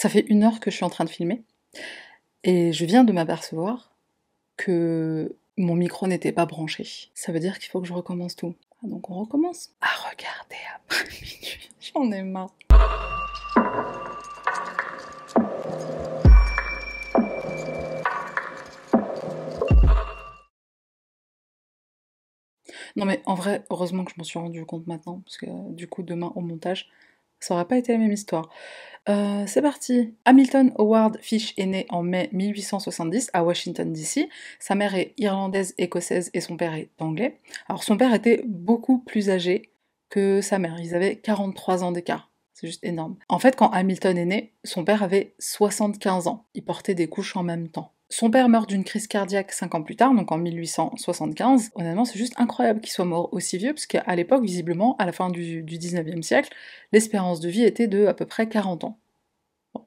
Ça fait une heure que je suis en train de filmer et je viens de m'apercevoir que mon micro n'était pas branché. Ça veut dire qu'il faut que je recommence tout. Ah, donc on recommence à regarder après minuit. J'en ai marre. Non mais en vrai, heureusement que je m'en suis rendu compte maintenant, parce que du coup demain au montage, ça aurait pas été la même histoire. Euh, c'est parti. Hamilton Howard Fish est né en mai 1870 à Washington DC. Sa mère est irlandaise écossaise et son père est anglais. Alors son père était beaucoup plus âgé que sa mère. Ils avaient 43 ans d'écart. C'est juste énorme. En fait, quand Hamilton est né, son père avait 75 ans. Il portait des couches en même temps. Son père meurt d'une crise cardiaque 5 ans plus tard, donc en 1875. Honnêtement, c'est juste incroyable qu'il soit mort aussi vieux, parce qu'à l'époque, visiblement, à la fin du, 19e siècle, l'espérance de vie était de à peu près 40 ans.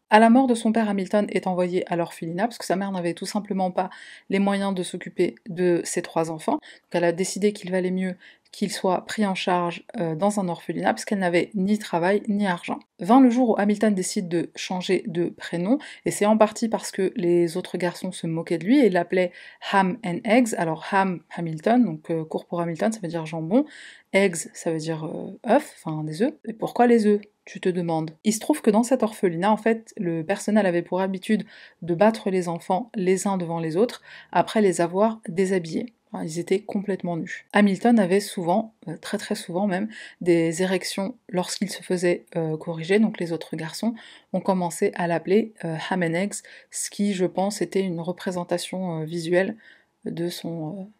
À la mort de son père, Hamilton est envoyé à l'orphelinat parce que sa mère n'avait tout simplement pas les moyens de s'occuper de ses trois enfants. Donc elle a décidé qu'il valait mieux qu'il soit pris en charge euh, dans un orphelinat parce qu'elle n'avait ni travail ni argent. Vint le jour où Hamilton décide de changer de prénom, et c'est en partie parce que les autres garçons se moquaient de lui et l'appelaient Ham and Eggs. Alors Ham, Hamilton, donc euh, court pour Hamilton, ça veut dire jambon. Eggs, ça veut dire euh, œuf, enfin des œufs. Et pourquoi les œufs tu te demandes? Il se trouve que dans cet orphelinat, en fait, le personnel avait pour habitude de battre les enfants les uns devant les autres après les avoir déshabillés ils étaient complètement nus. Hamilton avait souvent, euh, très très souvent même, des érections lorsqu'il se faisait euh, corriger, donc les autres garçons ont commencé à l'appeler euh, ham and eggs, ce qui, je pense, était une représentation visuelle de son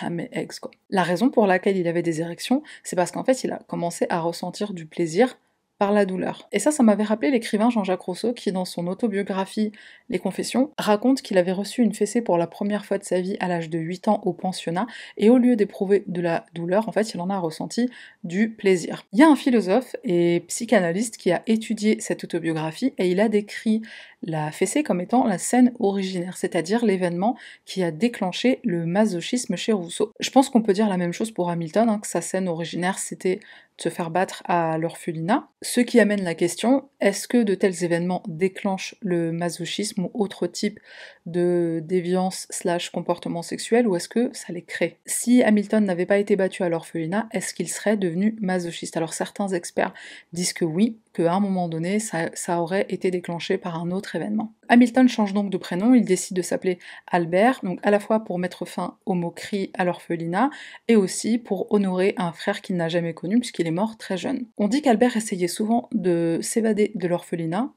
ham and eggs. La raison pour laquelle il avait des érections, c'est parce qu'en fait, il a commencé à ressentir du plaisir par la douleur. Et ça, ça m'avait rappelé l'écrivain Jean-Jacques Rousseau qui, dans son autobiographie Les Confessions, raconte qu'il avait reçu une fessée pour la première fois de sa vie à l'âge de 8 ans au pensionnat, et au lieu d'éprouver de la douleur, en fait, il en a ressenti du plaisir. Il y a un philosophe et psychanalyste qui a étudié cette autobiographie et il a décrit la fessée comme étant la scène originaire, c'est-à-dire l'événement qui a déclenché le masochisme chez Rousseau. Je pense qu'on peut dire la même chose pour Hamilton, hein, que sa scène originaire c'était se faire battre à l'orphelinat. Ce qui amène la question, est-ce que de tels événements déclenchent le masochisme ou autre type de déviance slash comportement sexuel ou est-ce que ça les crée? Si Hamilton n'avait pas été battu à l'orphelinat, est-ce qu'il serait devenu masochiste Alors certains experts disent que oui, qu'à un moment donné, ça, aurait été déclenché par un autre événement. Hamilton change donc de prénom, il décide de s'appeler Albert, donc à la fois pour mettre fin aux moqueries à l'orphelinat, et aussi pour honorer un frère qu'il n'a jamais connu puisqu'il est mort très jeune. On dit qu'Albert essayait souvent de s'évader de l'orphelinat,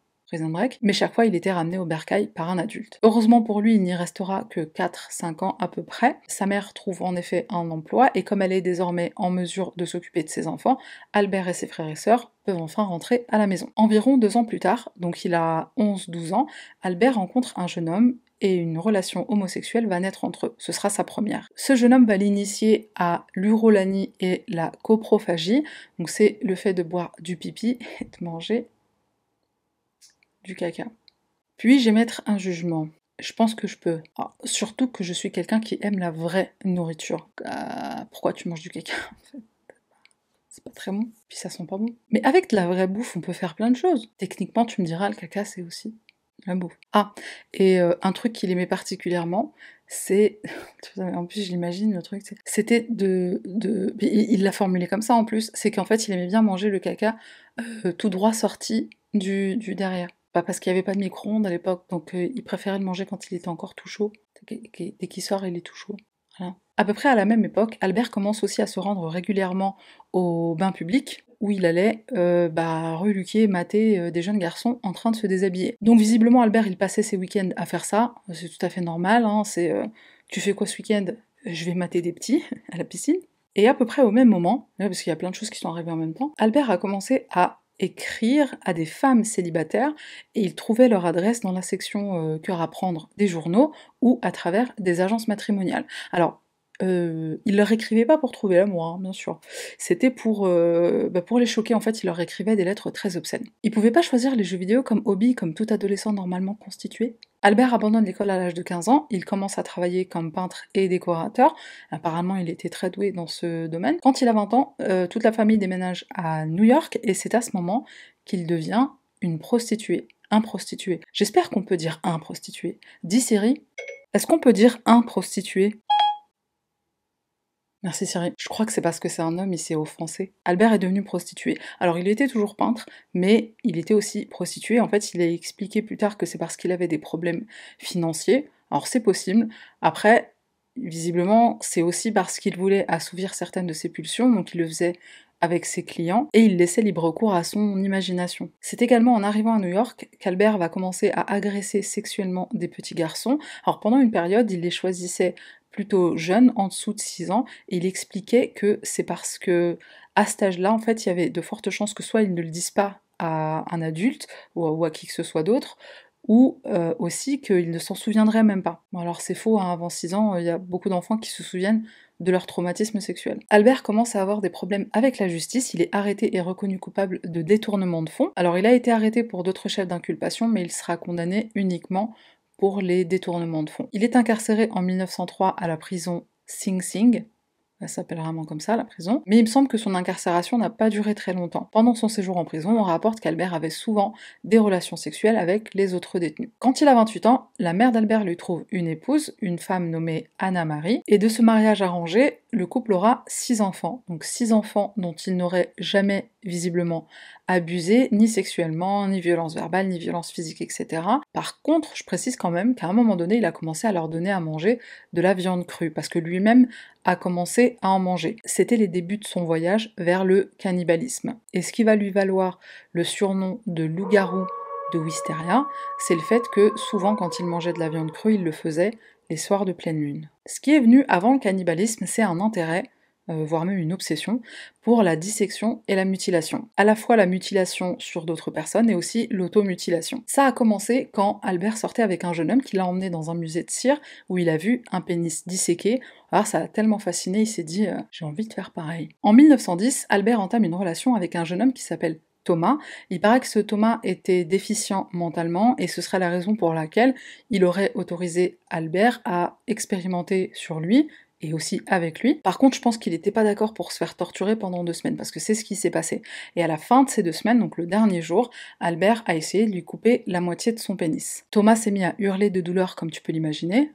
Mais chaque fois il était ramené au bercail par un adulte. Heureusement pour lui, il n'y restera que 4-5 ans à peu près. Sa mère trouve en effet un emploi, et comme elle est désormais en mesure de s'occuper de ses enfants, Albert et ses frères et sœurs peuvent enfin rentrer à la maison. Environ deux ans plus tard, donc il a 11-12 ans, Albert rencontre un jeune homme et une relation homosexuelle va naître entre eux. Ce sera sa première. Ce jeune homme va l'initier à l'urolanie et la coprophagie, donc c'est le fait de boire du pipi et de manger du caca. Puis-je émettre un jugement je pense que je peux. Ah, surtout que je suis quelqu'un qui aime la vraie nourriture. Ah, pourquoi tu manges du caca C'est pas très bon, puis ça sent pas bon. Mais avec de la vraie bouffe, on peut faire plein de choses. Techniquement, tu me diras, le caca, c'est aussi la bouffe. Ah, et euh, un truc qu'il aimait particulièrement, c'est. En plus, je l'imagine, le truc, c'était de. Il l'a formulé comme ça en plus, c'est qu'en fait, il aimait bien manger le caca euh, tout droit sorti du derrière. Pas parce qu'il n'y avait pas de micro-ondes à l'époque, donc euh, il préférait le manger quand il était encore tout chaud. Dès qu'il sort, il est tout chaud. À peu près à la même époque, Albert commence aussi à se rendre régulièrement au bain public, où il allait euh, bah, reluquer, mater euh, des jeunes garçons en train de se déshabiller. Donc visiblement, Albert, il passait ses week-ends à faire ça. C'est tout à fait normal. Hein. c'est tu fais quoi ce week-end? Je vais mater des petits à la piscine. Et à peu près au même moment, parce qu'il y a plein de choses qui sont arrivées en même temps, Albert a commencé à écrire à des femmes célibataires et ils trouvaient leur adresse dans la section euh, cœur à prendre des journaux ou à travers des agences matrimoniales. Alors, euh, il leur écrivait pas pour trouver l'amour, hein, bien sûr. C'était pour, euh, bah, pour les choquer, en fait, il leur écrivait des lettres très obscènes. Il pouvait pas choisir les jeux vidéo comme hobby, comme tout adolescent normalement constitué. Albert abandonne l'école à l'âge de 15 ans, il commence à travailler comme peintre et décorateur. Apparemment, il était très doué dans ce domaine. Quand il a 20 ans, euh, toute la famille déménage à New York et c'est à ce moment qu'il devient une prostituée un prostitué. J'espère qu'on peut dire un prostitué. Dis Siri, est-ce qu'on peut dire un prostitué? Merci Siri. Je crois que c'est parce que c'est un homme ici au français. Albert est devenu prostitué. Alors il était toujours peintre, mais il était aussi prostitué. En fait, il a expliqué plus tard que c'est parce qu'il avait des problèmes financiers. Alors c'est possible. Après, visiblement, c'est aussi parce qu'il voulait assouvir certaines de ses pulsions, donc il le faisait avec ses clients et il laissait libre cours à son imagination. C'est également en arrivant à New York qu'Albert va commencer à agresser sexuellement des petits garçons. Alors pendant une période, il les choisissait plutôt jeunes, en dessous de 6 ans, et il expliquait que c'est parce que à cet âge-là, en fait, il y avait de fortes chances que soit ils ne le disent pas à un adulte ou à, qui que ce soit d'autre, ou euh, aussi qu'ils ne s'en souviendraient même pas. Bon, alors c'est faux, hein, avant 6 ans, il y a beaucoup d'enfants qui se souviennent de leur traumatisme sexuel. Albert commence à avoir des problèmes avec la justice, il est arrêté et reconnu coupable de détournement de fonds. Alors il a été arrêté pour d'autres chefs d'inculpation, mais il sera condamné uniquement les détournements de fonds. Il est incarcéré en 1903 à la prison Sing Sing, elle s'appelle vraiment comme ça, la prison. Mais il me semble que son incarcération n'a pas duré très longtemps. Pendant son séjour en prison, on rapporte qu'Albert avait souvent des relations sexuelles avec les autres détenus. Quand il a 28 ans, la mère d'Albert lui trouve une épouse, une femme nommée Anna-Marie, et de ce mariage arrangé, le couple aura 6 enfants. Donc 6 enfants dont il n'aurait jamais visiblement abusé, ni sexuellement, ni violence verbale, ni violence physique, etc. Par contre, je précise quand même qu'à un moment donné, il a commencé à leur donner à manger de la viande crue, parce que lui-même a commencé à en manger. C'était les débuts de son voyage vers le cannibalisme. Et ce qui va lui valoir le surnom de loup-garou de Wisteria, c'est le fait que souvent quand il mangeait de la viande crue, il le faisait les soirs de pleine lune. Ce qui est venu avant le cannibalisme, c'est un intérêt voire même une obsession, pour la dissection et la mutilation. À la fois la mutilation sur d'autres personnes et aussi l'automutilation. Ça a commencé quand Albert sortait avec un jeune homme qui l'a emmené dans un musée de cire où il a vu un pénis disséqué. Alors ça l'a tellement fasciné, il s'est dit euh, j'ai envie de faire pareil. En 1910, Albert entame une relation avec un jeune homme qui s'appelle Thomas. Il paraît que ce Thomas était déficient mentalement et ce serait la raison pour laquelle il aurait autorisé Albert à expérimenter sur lui et aussi avec lui. Par contre, je pense qu'il n'était pas d'accord pour se faire torturer pendant deux semaines, parce que c'est ce qui s'est passé. Et à la fin de ces deux semaines, donc le dernier jour, Albert a essayé de lui couper la moitié de son pénis. Thomas s'est mis à hurler de douleur, comme tu peux l'imaginer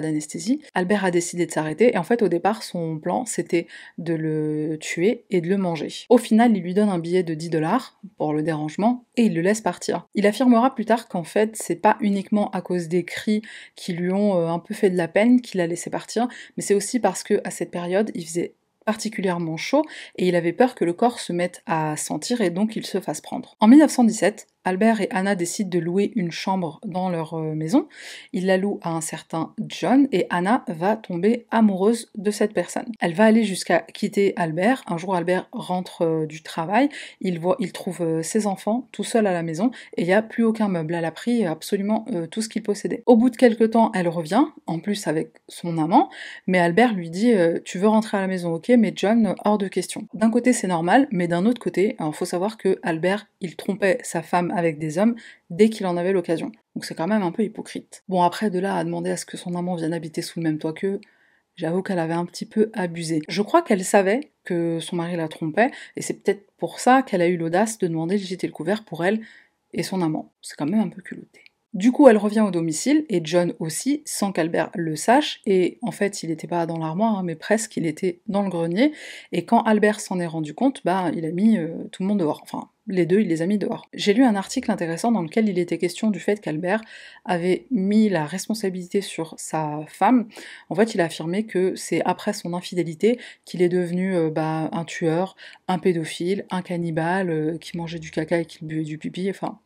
d'anesthésie. Albert a décidé de s'arrêter et en fait au départ son plan c'était de le tuer et de le manger. Au final il lui donne un billet de 10 dollars pour le dérangement et il le laisse partir. Il affirmera plus tard qu'en fait c'est pas uniquement à cause des cris qui lui ont euh, un peu fait de la peine qu'il a laissé partir, mais c'est aussi parce que à cette période il faisait particulièrement chaud et il avait peur que le corps se mette à sentir et donc il se fasse prendre. En 1917, Albert et Anna décident de louer une chambre dans leur euh, maison. Ils la louent à un certain John et Anna va tomber amoureuse de cette personne. Elle va aller jusqu'à quitter Albert. Un jour, Albert rentre euh, du travail, il, voit, il trouve euh, ses enfants tout seul à la maison et il n'y a plus aucun meuble. Elle a pris absolument tout ce qu'il possédait. Au bout de quelques temps, elle revient, en plus avec son amant, mais Albert lui dit Tu veux rentrer à la maison, ok, mais John, hors de question. D'un côté, c'est normal, mais d'un autre côté, il faut savoir que Albert, il trompait sa femme avec des hommes dès qu'il en avait l'occasion. Donc c'est quand même un peu hypocrite. Bon, après, de là à demander à ce que son amant vienne habiter sous le même toit qu'eux, j'avoue qu'elle avait un petit peu abusé. Je crois qu'elle savait que son mari la trompait, et c'est peut-être pour ça qu'elle a eu l'audace de demander de jeter le couvert pour elle et son amant. C'est quand même un peu culotté. Du coup, elle revient au domicile, et John aussi, sans qu'Albert le sache, et en fait, il n'était pas dans l'armoire, hein, mais presque, il était dans le grenier, et quand Albert s'en est rendu compte, bah, il a mis euh, tout le monde dehors, enfin, les deux, il les a mis dehors. J'ai lu un article intéressant dans lequel il était question du fait qu'Albert avait mis la responsabilité sur sa femme. En fait, il a affirmé que c'est après son infidélité qu'il est devenu euh, bah, un tueur, un pédophile, un cannibale, euh, qui mangeait du caca et qui buvait du pipi, enfin...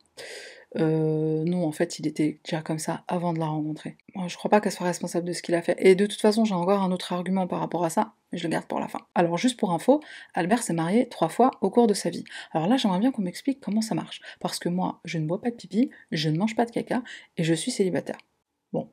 Euh, non, en fait, il était déjà comme ça avant de la rencontrer. Je crois pas qu'elle soit responsable de ce qu'il a fait. Et de toute façon, j'ai encore un autre argument par rapport à ça, mais je le garde pour la fin. Alors, juste pour info, Albert s'est marié trois fois au cours de sa vie. Alors là, j'aimerais bien qu'on m'explique comment ça marche. Parce que moi, je ne bois pas de pipi, je ne mange pas de caca, et je suis célibataire. Bon.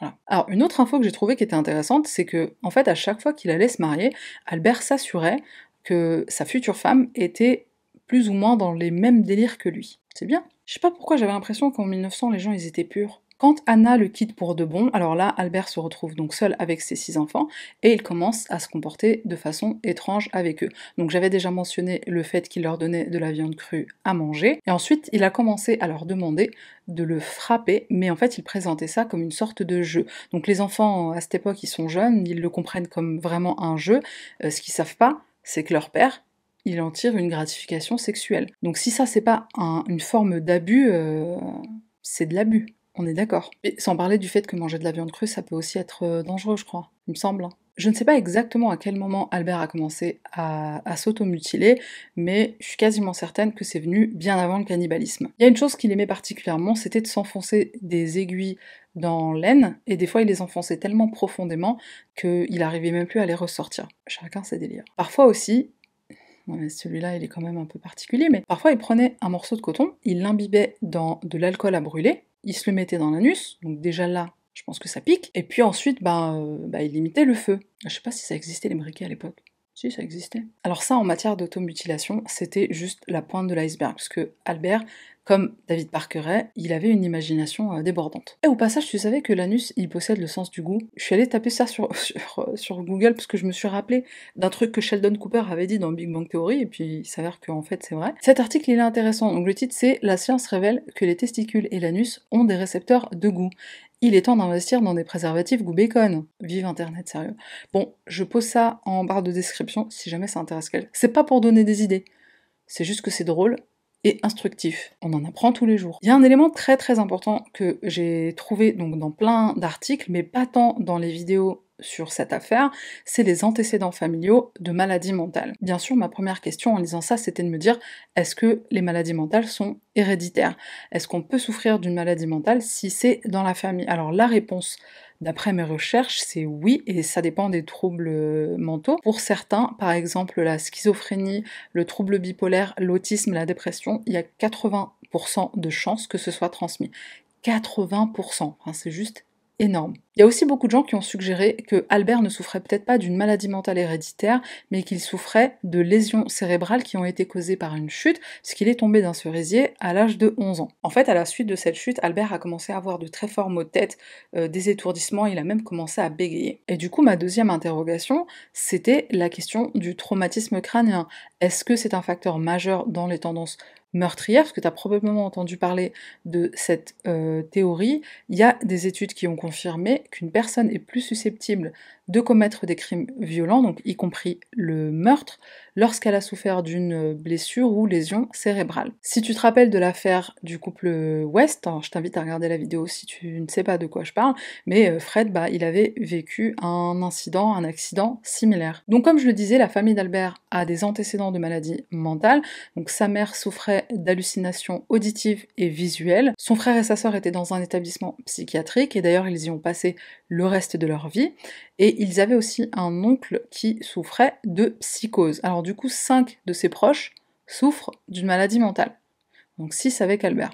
Voilà. Alors, une autre info que j'ai trouvée qui était intéressante, c'est que, en fait, à chaque fois qu'il allait se marier, Albert s'assurait que sa future femme était plus ou moins dans les mêmes délires que lui. C'est bien. Je sais pas pourquoi j'avais l'impression qu'en 1900 les gens ils étaient purs. Quand Anna le quitte pour de bon, alors là, Albert se retrouve donc seul avec ses six enfants et il commence à se comporter de façon étrange avec eux. Donc j'avais déjà mentionné le fait qu'il leur donnait de la viande crue à manger et ensuite il a commencé à leur demander de le frapper, mais en fait il présentait ça comme une sorte de jeu. Donc les enfants à cette époque ils sont jeunes, ils le comprennent comme vraiment un jeu. Euh, ce qu'ils savent pas, c'est que leur père, il en tire une gratification sexuelle. Donc si ça c'est pas une forme d'abus, euh, c'est de l'abus. On est d'accord. Et sans parler du fait que manger de la viande crue, ça peut aussi être euh, dangereux, je crois. Il me semble. Hein. Je ne sais pas exactement à quel moment Albert a commencé à, s'automutiler, mais je suis quasiment certaine que c'est venu bien avant le cannibalisme. Il y a une chose qu'il aimait particulièrement, c'était de s'enfoncer des aiguilles dans l'aine, et des fois il les enfonçait tellement profondément qu'il arrivait même plus à les ressortir. Chacun ses délires. Parfois aussi, celui-là il est quand même un peu particulier, mais parfois il prenait un morceau de coton, il l'imbibait dans de l'alcool à brûler, il se le mettait dans l'anus, donc déjà là, je pense que ça pique, et puis ensuite, bah, bah il limitait le feu. Je sais pas si ça existait les briquets à l'époque. Si, ça existait. Alors ça, en matière d'automutilation, c'était juste la pointe de l'iceberg, parce que Albert, comme David Parkeret, il avait une imagination euh, débordante. Et au passage, tu savais que l'anus, il possède le sens du goût Je suis allée taper ça sur, sur, Google parce que je me suis rappelé d'un truc que Sheldon Cooper avait dit dans Big Bang Theory, et puis il s'avère qu'en fait c'est vrai. Cet article, il est intéressant. Donc le titre, c'est La science révèle que les testicules et l'anus ont des récepteurs de goût. Il est temps d'investir dans des préservatifs goût bacon. Vive Internet, sérieux. Bon, je pose ça en barre de description si jamais ça intéresse quelqu'un. C'est pas pour donner des idées. C'est juste que c'est drôle instructif. On en apprend tous les jours. Il y a un élément très très important que j'ai trouvé donc dans plein d'articles, mais pas tant dans les vidéos sur cette affaire, c'est les antécédents familiaux de maladies mentales. Bien sûr, ma première question en lisant ça, c'était de me dire, est-ce que les maladies mentales sont héréditaires? Est-ce qu'on peut souffrir d'une maladie mentale si c'est dans la famille? Alors la réponse D'après mes recherches, c'est oui, et ça dépend des troubles euh, mentaux. Pour certains, par exemple la schizophrénie, le trouble bipolaire, l'autisme, la dépression, il y a 80% de chances que ce soit transmis. 80%, c'est juste énorme. Il y a aussi beaucoup de gens qui ont suggéré que Albert ne souffrait peut-être pas d'une maladie mentale héréditaire, mais qu'il souffrait de lésions cérébrales qui ont été causées par une chute, puisqu'il est tombé d'un cerisier à l'âge de 11 ans. En fait, à la suite de cette chute, Albert a commencé à avoir de très forts maux de tête, euh, des étourdissements, il a même commencé à bégayer. Et du coup, ma deuxième interrogation, c'était la question du traumatisme crânien. Est-ce que c'est un facteur majeur dans les tendances meurtrière, parce que tu as probablement entendu parler de cette euh, théorie, il y a des études qui ont confirmé qu'une personne est plus susceptible de commettre des crimes violents, donc y compris le meurtre, lorsqu'elle a souffert d'une blessure ou lésion cérébrale. Si tu te rappelles de l'affaire du couple West, je t'invite à regarder la vidéo si tu ne sais pas de quoi je parle, mais euh, Fred, bah, il avait vécu un incident, un accident similaire. Donc comme je le disais, la famille d'Albert a des antécédents de maladies mentales, donc sa mère souffrait d'hallucinations auditives et visuelles, son frère et sa sœur étaient dans un établissement psychiatrique, et d'ailleurs ils y ont passé le reste de leur vie, ils avaient aussi un oncle qui souffrait de psychose. Alors du coup, cinq de ses proches souffrent d'une maladie mentale. Donc six avec Albert.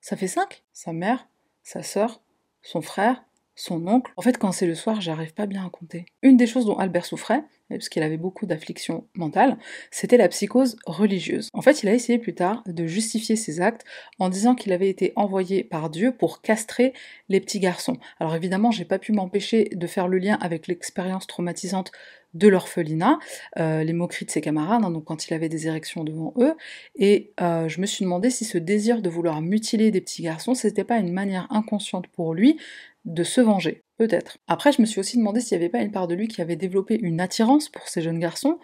Ça fait cinq? Sa mère, sa sœur, son frère, son oncle. En fait, quand c'est le soir, j'arrive pas bien à compter. Une des choses dont Albert souffrait, parce qu'il avait beaucoup d'afflictions mentales, c'était la psychose religieuse. En fait, il a essayé plus tard de justifier ses actes en disant qu'il avait été envoyé par Dieu pour castrer les petits garçons. Alors évidemment, j'ai pas pu m'empêcher de faire le lien avec l'expérience traumatisante de l'orphelinat, euh, les moqueries de ses camarades, hein, donc quand il avait des érections devant eux, et euh, je me suis demandé si ce désir de vouloir mutiler des petits garçons, c'était pas une manière inconsciente pour lui de se venger. Peut-être. Après, je me suis aussi demandé s'il n'y avait pas une part de lui qui avait développé une attirance pour ces jeunes garçons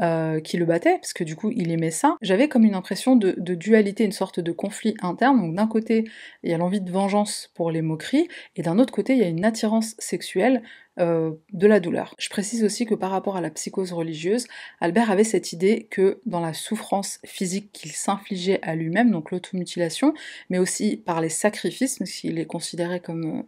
euh, qui le battaient, parce que du coup, il aimait ça. J'avais comme une impression de, dualité, une sorte de conflit interne. Donc d'un côté, il y a l'envie de vengeance pour les moqueries, et d'un autre côté, il y a une attirance sexuelle euh, de la douleur. Je précise aussi que par rapport à la psychose religieuse, Albert avait cette idée que dans la souffrance physique qu'il s'infligeait à lui-même, donc l'automutilation, mais aussi par les sacrifices, parce qu'il est considéré comme euh,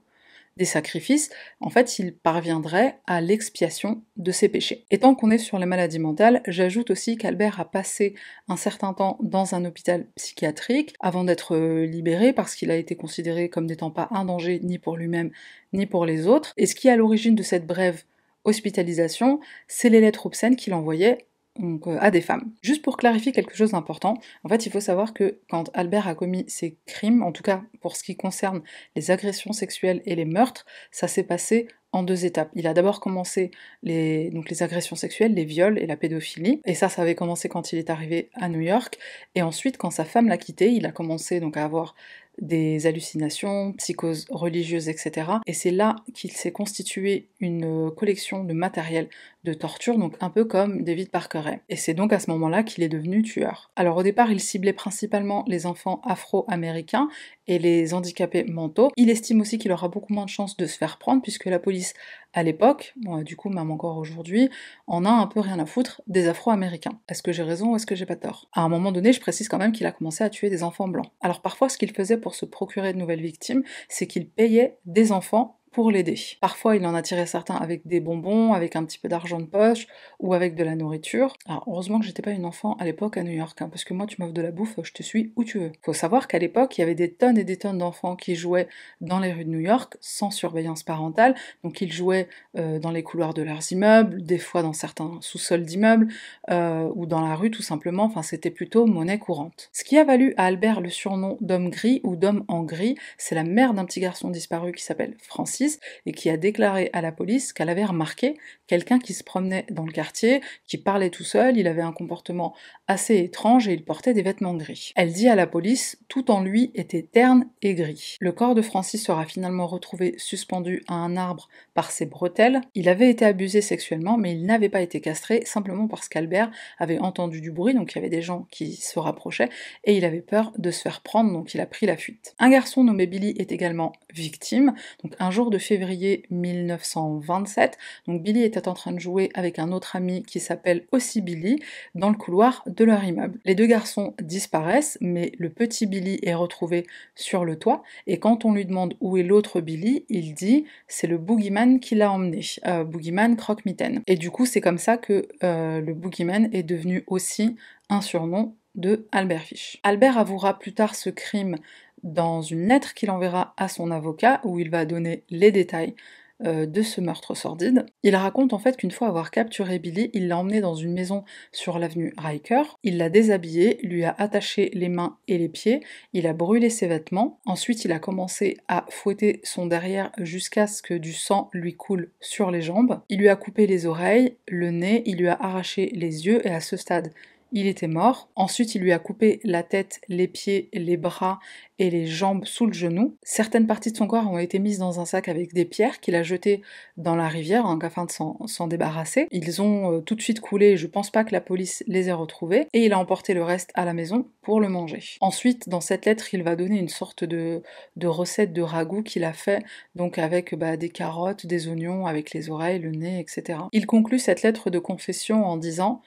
des sacrifices, en fait, il parviendrait à l'expiation de ses péchés. Et tant qu'on est sur les maladies mentales, j'ajoute aussi qu'Albert a passé un certain temps dans un hôpital psychiatrique avant d'être euh, libéré parce qu'il a été considéré comme n'étant pas un danger ni pour lui-même ni pour les autres. Et ce qui est à l'origine de cette brève hospitalisation, c'est les lettres obscènes qu'il envoyait euh, à des femmes. Juste pour clarifier quelque chose d'important, en fait il faut savoir que quand Albert a commis ses crimes, en tout cas pour ce qui concerne les agressions sexuelles et les meurtres, ça s'est passé en deux étapes. Il a d'abord commencé les, agressions sexuelles, les viols et la pédophilie, et ça, ça avait commencé quand il est arrivé à New York, et ensuite, quand sa femme l'a quitté, il a commencé à avoir des hallucinations, psychoses religieuses, etc. Et c'est là qu'il s'est constitué une collection de matériel de torture, donc un peu comme David Parker Et c'est donc à ce moment-là qu'il est devenu tueur. Alors au départ, il ciblait principalement les enfants afro-américains et les handicapés mentaux. Il estime aussi qu'il aura beaucoup moins de chances de se faire prendre puisque la police à l'époque, du coup même encore aujourd'hui, en a un peu rien à foutre des afro-américains. Est-ce que j'ai raison ou est-ce que j'ai pas tort? À un moment donné, je précise quand même qu'il a commencé à tuer des enfants blancs. Alors parfois, ce qu'il faisait pour se procurer de nouvelles victimes, c'est qu'il payait des enfants pour l'aider. Parfois, il en a tiré certains avec des bonbons, avec un petit peu d'argent de poche ou avec de la nourriture. Alors, heureusement que j'étais pas une enfant à l'époque à New York, hein, parce que moi, tu m'offres de la bouffe, je te suis où tu veux. Faut savoir qu'à l'époque, il y avait des tonnes et des tonnes d'enfants qui jouaient dans les rues de New York sans surveillance parentale. Donc, ils jouaient euh, dans les couloirs de leurs immeubles, des fois dans certains sous-sols d'immeubles euh, ou dans la rue tout simplement. Enfin, c'était plutôt monnaie courante. Ce qui a valu à Albert le surnom d'homme gris ou d'homme en gris, c'est la mère d'un petit garçon disparu qui s'appelle Francis et qui a déclaré à la police qu'elle avait remarqué quelqu'un qui se promenait dans le quartier, qui parlait tout seul, il avait un comportement assez étrange et il portait des vêtements gris. Elle dit à la police, tout en lui était terne et gris. Le corps de Francis sera finalement retrouvé suspendu à un arbre par ses bretelles. Il avait été abusé sexuellement, mais il n'avait pas été castré simplement parce qu'Albert avait entendu du bruit, donc il y avait des gens qui se rapprochaient, et il avait peur de se faire prendre, donc il a pris la fuite. Un garçon nommé Billy est également victime, donc un jour de février 1927, donc Billy était en train de jouer avec un autre ami qui s'appelle aussi Billy dans le couloir leur immeuble. Les deux garçons disparaissent, mais le petit Billy est retrouvé sur le toit, et quand on lui demande où est l'autre Billy, il dit c'est le boogeyman qui l'a emmené, euh, boogeyman croque-mitaine. Et du coup, c'est comme ça que euh, le boogeyman est devenu aussi un surnom de Albert Fish. Albert avouera plus tard ce crime dans une lettre qu'il enverra à son avocat où il va donner les détails euh, de ce meurtre sordide. Il raconte en fait qu'une fois avoir capturé Billy, il l'a emmené dans une maison sur l'avenue Riker, il l'a déshabillé, lui a attaché les mains et les pieds, il a brûlé ses vêtements, ensuite il a commencé à fouetter son derrière jusqu'à ce que du sang lui coule sur les jambes, il lui a coupé les oreilles, le nez, il lui a arraché les yeux et à ce stade il était mort. Ensuite, il lui a coupé la tête, les pieds, les bras et les jambes sous le genou. Certaines parties de son corps ont été mises dans un sac avec des pierres qu'il a jetées dans la rivière hein, afin de s'en débarrasser. Ils ont euh, tout de suite coulé, je pense pas que la police les ait retrouvés, et il a emporté le reste à la maison pour le manger. Ensuite, dans cette lettre, il va donner une sorte de, recette de ragoût qu'il a fait, donc avec bah, des carottes, des oignons, avec les oreilles, le nez, etc. Il conclut cette lettre de confession en disant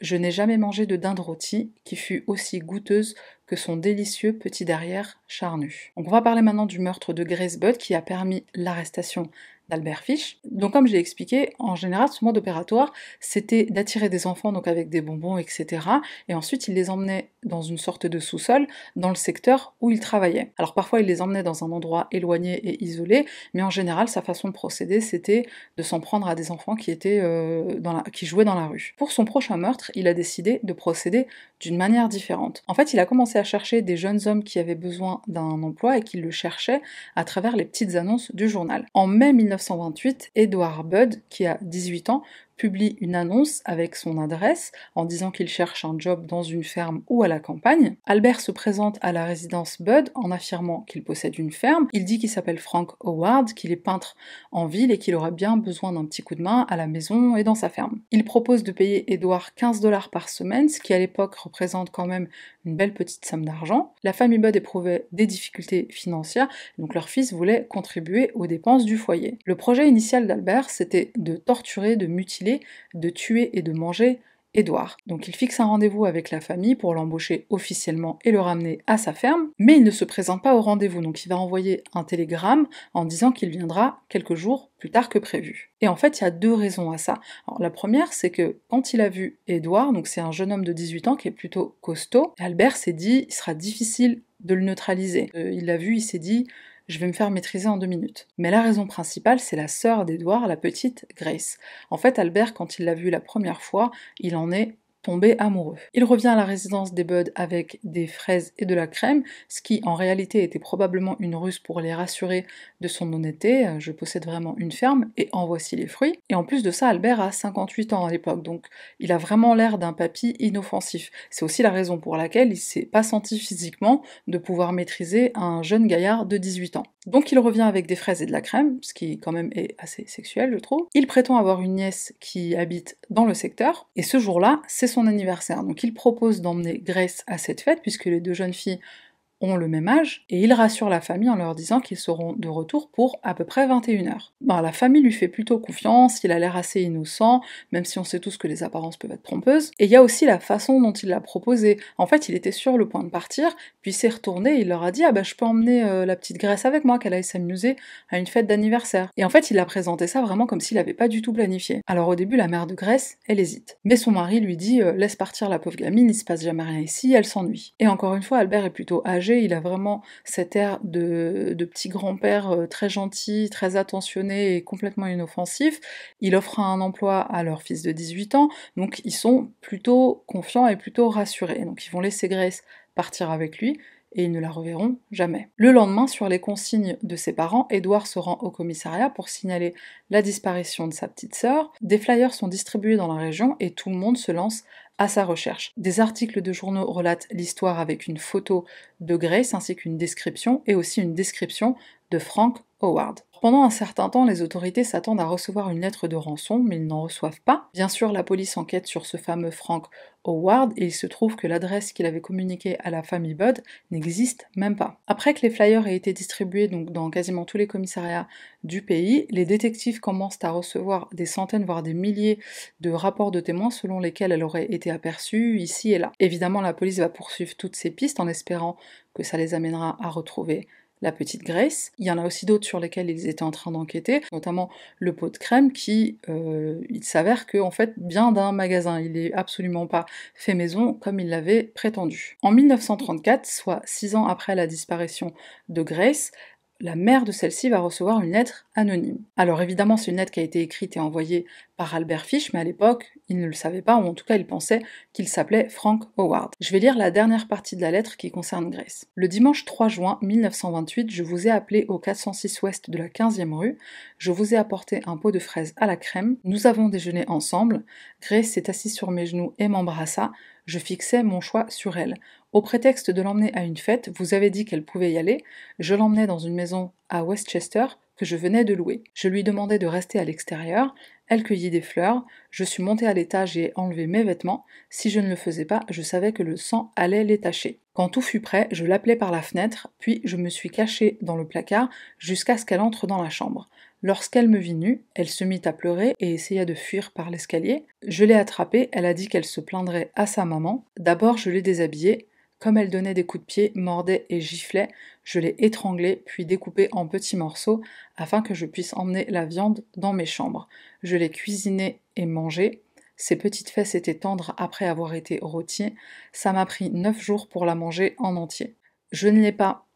je n'ai jamais mangé de dinde rôtie qui fut aussi goûteuse que son délicieux petit derrière charnu. on va parler maintenant du meurtre de Grace Budd qui a permis l'arrestation d'Albert Fish. Donc comme je l'ai expliqué, en général, ce mode opératoire, c'était d'attirer des enfants donc avec des bonbons, etc. Et ensuite, il les emmenait dans une sorte de sous-sol, dans le secteur où il travaillait. Alors parfois, il les emmenait dans un endroit éloigné et isolé, mais en général, sa façon de procéder, c'était de s'en prendre à des enfants qui, étaient, euh, dans la... qui jouaient dans la rue. Pour son prochain meurtre, il a décidé de procéder d'une manière différente. En fait, il a commencé à chercher des jeunes hommes qui avaient besoin d'un emploi et qui le cherchaient à travers les petites annonces du journal. En mai 1928, Edward Budd, qui a 18 ans, publie une annonce avec son adresse en disant qu'il cherche un job dans une ferme ou à la campagne. Albert se présente à la résidence Bud en affirmant qu'il possède une ferme. Il dit qu'il s'appelle Frank Howard, qu'il est peintre en ville et qu'il aura bien besoin d'un petit coup de main à la maison et dans sa ferme. Il propose de payer Edward 15 dollars par semaine, ce qui à l'époque représente quand même une belle petite somme d'argent. La famille Bud éprouvait des difficultés financières, donc leur fils voulait contribuer aux dépenses du foyer. Le projet initial d'Albert, c'était de torturer, de mutiler de tuer et de manger Édouard. Donc il fixe un rendez-vous avec la famille pour l'embaucher officiellement et le ramener à sa ferme, mais il ne se présente pas au rendez-vous, donc il va envoyer un télégramme en disant qu'il viendra quelques jours plus tard que prévu. Et en fait, il y a deux raisons à ça. La première, c'est que quand il a vu Édouard, donc c'est un jeune homme de 18 ans qui est plutôt costaud, Albert s'est dit, il sera difficile de le neutraliser. Euh, il l'a vu, il s'est dit, je vais me faire maîtriser en deux minutes. Mais la raison principale, c'est la sœur d'Edouard, la petite Grace. En fait, Albert, quand il l'a vue la première fois, il en est tomber amoureux. Il revient à la résidence des Buds avec des fraises et de la crème, ce qui en réalité était probablement une ruse pour les rassurer de son honnêteté. Euh, je possède vraiment une ferme et en voici les fruits. Et en plus de ça, Albert a 58 ans à l'époque, donc il a vraiment l'air d'un papy inoffensif. C'est aussi la raison pour laquelle il s'est pas senti physiquement de pouvoir maîtriser un jeune gaillard de 18 ans. Donc il revient avec des fraises et de la crème, ce qui quand même est assez sexuel, je trouve. Il prétend avoir une nièce qui habite dans le secteur, et ce jour-là, c'est son anniversaire. Donc il propose d'emmener Grace à cette fête, puisque les deux jeunes filles ont le même âge, et il rassure la famille en leur disant qu'ils seront de retour pour à peu près 21h. Ben, la famille lui fait plutôt confiance, il a l'air assez innocent, même si on sait tous que les apparences peuvent être trompeuses. Et il y a aussi la façon dont il l'a proposé. En fait, il était sur le point de partir, puis s'est retourné et il leur a dit Ah bah je peux emmener euh, la petite Grèce avec moi, qu'elle aille s'amuser à une fête d'anniversaire. Et en fait, il a présenté ça vraiment comme s'il n'avait pas du tout planifié. Alors au début, la mère de Grèce, elle hésite. Mais son mari lui dit euh, Laisse partir la pauvre gamine, il se passe jamais rien ici, elle s'ennuie. Et encore une fois, Albert est plutôt âgé il a vraiment cet air de, petit grand-père euh, très gentil, très attentionné et complètement inoffensif. Il offre un emploi à leur fils de 18 ans, donc ils sont plutôt confiants et plutôt rassurés. Donc ils vont laisser Grace partir avec lui et ils ne la reverront jamais. Le lendemain, sur les consignes de ses parents, Edouard se rend au commissariat pour signaler la disparition de sa petite sœur. Des flyers sont distribués dans la région et tout le monde se lance à sa recherche. Des articles de journaux relatent l'histoire avec une photo de Grace ainsi qu'une description et aussi une description de Frank Howard. Pendant un certain temps, les autorités s'attendent à recevoir une lettre de rançon, mais ils n'en reçoivent pas. Bien sûr, la police enquête sur ce fameux Frank Howard et il se trouve que l'adresse qu'il avait communiquée à la famille Budd n'existe même pas. Après que les flyers aient été distribués dans quasiment tous les commissariats du pays, les détectives commencent à recevoir des centaines voire des milliers de rapports de témoins selon lesquels elle aurait été aperçue ici et là. Évidemment, la police va poursuivre toutes ces pistes en espérant que ça les amènera à retrouver la petite Grace. Il y en a aussi d'autres sur lesquels ils étaient en train d'enquêter, notamment le pot de crème qui, euh, il s'avère que en fait, bien d'un magasin. Il n'est absolument pas fait maison comme il l'avait prétendu. En 1934, soit six ans après la disparition de Grace, la mère de celle-ci va recevoir une lettre anonyme. Alors évidemment, c'est une lettre qui a été écrite et envoyée par Albert Fish, mais à l'époque, il ne le savait pas, ou en tout cas, il pensait qu'il s'appelait Frank Howard. Je vais lire la dernière partie de la lettre qui concerne Grace. Le dimanche 3 juin 1928, je vous ai appelé au 406 ouest de la 15e rue. Je vous ai apporté un pot de fraises à la crème. Nous avons déjeuné ensemble. Grace s'est assise sur mes genoux et m'embrassa. Je fixais mon choix sur elle. Au prétexte de l'emmener à une fête, vous avez dit qu'elle pouvait y aller. Je l'emmenais dans une maison à Westchester que je venais de louer. Je lui demandais de rester à l'extérieur. Elle cueillit des fleurs. Je suis montée à l'étage et ai enlevé mes vêtements. Si je ne le faisais pas, je savais que le sang allait les tacher. Quand tout fut prêt, je l'appelai par la fenêtre, puis je me suis cachée dans le placard jusqu'à ce qu'elle entre dans la chambre. Lorsqu'elle me vit nue, elle se mit à pleurer et essaya de fuir par l'escalier. Je l'ai attrapée, elle a dit qu'elle se plaindrait à sa maman. D'abord, je l'ai déshabillée, comme elle donnait des coups de pied, mordait et giflait, je l'ai étranglée, puis découpée en petits morceaux afin que je puisse emmener la viande dans mes chambres. Je l'ai cuisinée et mangée. Ses petites fesses étaient tendres après avoir été rôties. Ça m'a pris neuf jours pour la manger en entier. Je ne l'ai pas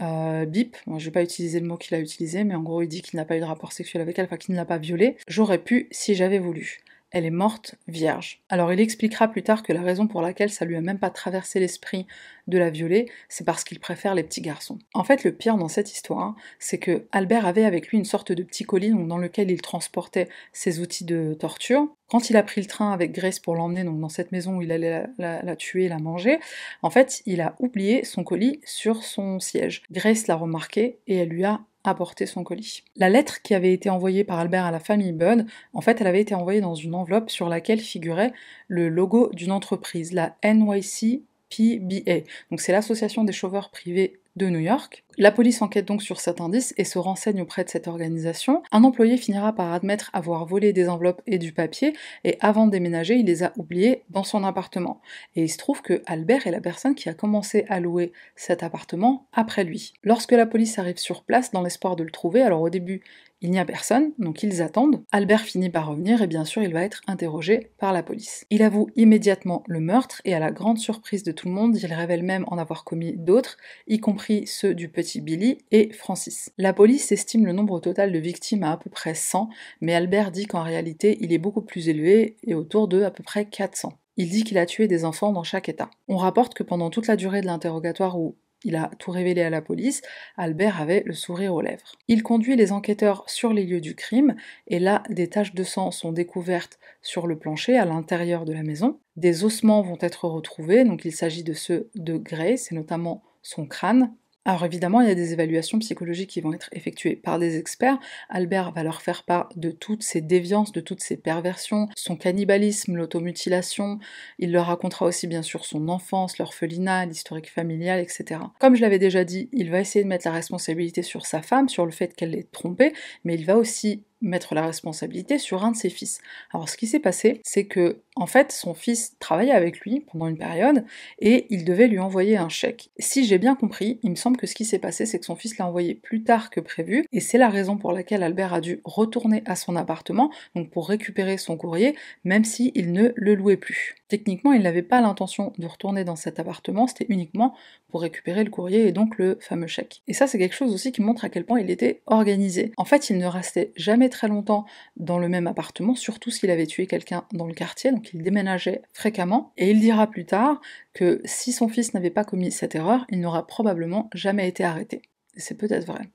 euh, bip, je je vais pas utiliser le mot qu'il a utilisé, mais en gros il dit qu'il n'a pas eu de rapport sexuel avec elle, enfin qu'il ne l'a pas violée. J'aurais pu si j'avais voulu elle est morte vierge. Alors il expliquera plus tard que la raison pour laquelle ça lui a même pas traversé l'esprit de la violer, c'est parce qu'il préfère les petits garçons. En fait, le pire dans cette histoire, c'est que Albert avait avec lui une sorte de petit colis dans lequel il transportait ses outils de torture. Quand il a pris le train avec Grace pour l'emmener dans cette maison où il allait la, la tuer, la manger, en fait, il a oublié son colis sur son siège. Grace l'a remarqué et elle lui a apporter son colis. La lettre qui avait été envoyée par Albert à la famille Budd, en fait, elle avait été envoyée dans une enveloppe sur laquelle figurait le logo d'une entreprise, la NYC PBA. Donc c'est l'association des chauffeurs privés de New York. La police enquête donc sur cet indice et se renseigne auprès de cette organisation. Un employé finira par admettre avoir volé des enveloppes et du papier, et avant de déménager, il les a oubliés dans son appartement. Et il se trouve que Albert est la personne qui a commencé à louer cet appartement après lui. Lorsque la police arrive sur place dans l'espoir de le trouver, alors au début, il n'y a personne, donc ils attendent. Albert finit par revenir et bien sûr il va être interrogé par la police. Il avoue immédiatement le meurtre et à la grande surprise de tout le monde, il révèle même en avoir commis d'autres, y compris ceux du petit Billy et Francis. La police estime le nombre total de victimes à à peu près 100, mais Albert dit qu'en réalité il est beaucoup plus élevé et autour de à peu près 400. Il dit qu'il a tué des enfants dans chaque état. On rapporte que pendant toute la durée de l'interrogatoire où il a tout révélé à la police, Albert avait le sourire aux lèvres. Il conduit les enquêteurs sur les lieux du crime, et là, des taches de sang sont découvertes sur le plancher à l'intérieur de la maison. Des ossements vont être retrouvés, donc il s'agit de ceux de Grace, et notamment son crâne, alors évidemment, il y a des évaluations psychologiques qui vont être effectuées par des experts. Albert va leur faire part de toutes ses déviances, de toutes ses perversions, son cannibalisme, l'automutilation. Il leur racontera aussi bien sûr son enfance, l'orphelinat, l'historique familial, etc. Comme je l'avais déjà dit, il va essayer de mettre la responsabilité sur sa femme, sur le fait qu'elle l'ait trompé, mais il va aussi mettre la responsabilité sur un de ses fils. Alors ce qui s'est passé, c'est que en fait son fils travaillait avec lui pendant une période et il devait lui envoyer un chèque. Si j'ai bien compris, il me semble que ce qui s'est passé, c'est que son fils l'a envoyé plus tard que prévu et c'est la raison pour laquelle Albert a dû retourner à son appartement, donc pour récupérer son courrier, même s'il ne le louait plus. Techniquement, il n'avait pas l'intention de retourner dans cet appartement, c'était uniquement pour récupérer le courrier et donc le fameux chèque. Et ça, c'est quelque chose aussi qui montre à quel point il était organisé. En fait, il ne restait jamais très longtemps dans le même appartement, surtout s'il avait tué quelqu'un dans le quartier, donc il déménageait fréquemment, et il dira plus tard que si son fils n'avait pas commis cette erreur, il n'aura probablement jamais été arrêté. C'est peut-être vrai.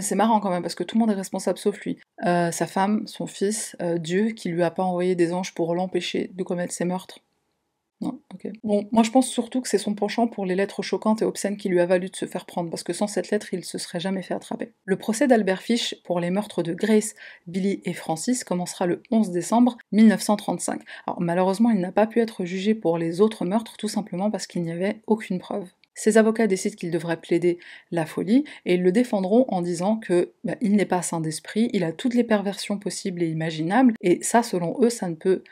C'est marrant quand même parce que tout le monde est responsable sauf lui. Euh, sa femme, son fils, euh, Dieu qui lui a pas envoyé des anges pour l'empêcher de commettre ses meurtres. Bon, moi je pense surtout que c'est son penchant pour les lettres choquantes et obscènes qui lui a valu de se faire prendre, parce que sans cette lettre, il se serait jamais fait attraper. Le procès d'Albert Fish pour les meurtres de Grace, Billy et Francis commencera le 11 décembre 1935. Alors malheureusement, il n'a pas pu être jugé pour les autres meurtres, tout simplement parce qu'il n'y avait aucune preuve. Ses avocats décident qu'il devrait plaider la folie et ils le défendront en disant que bah, il n'est pas sain d'esprit, il a toutes les perversions possibles et imaginables et ça selon eux ça ne peut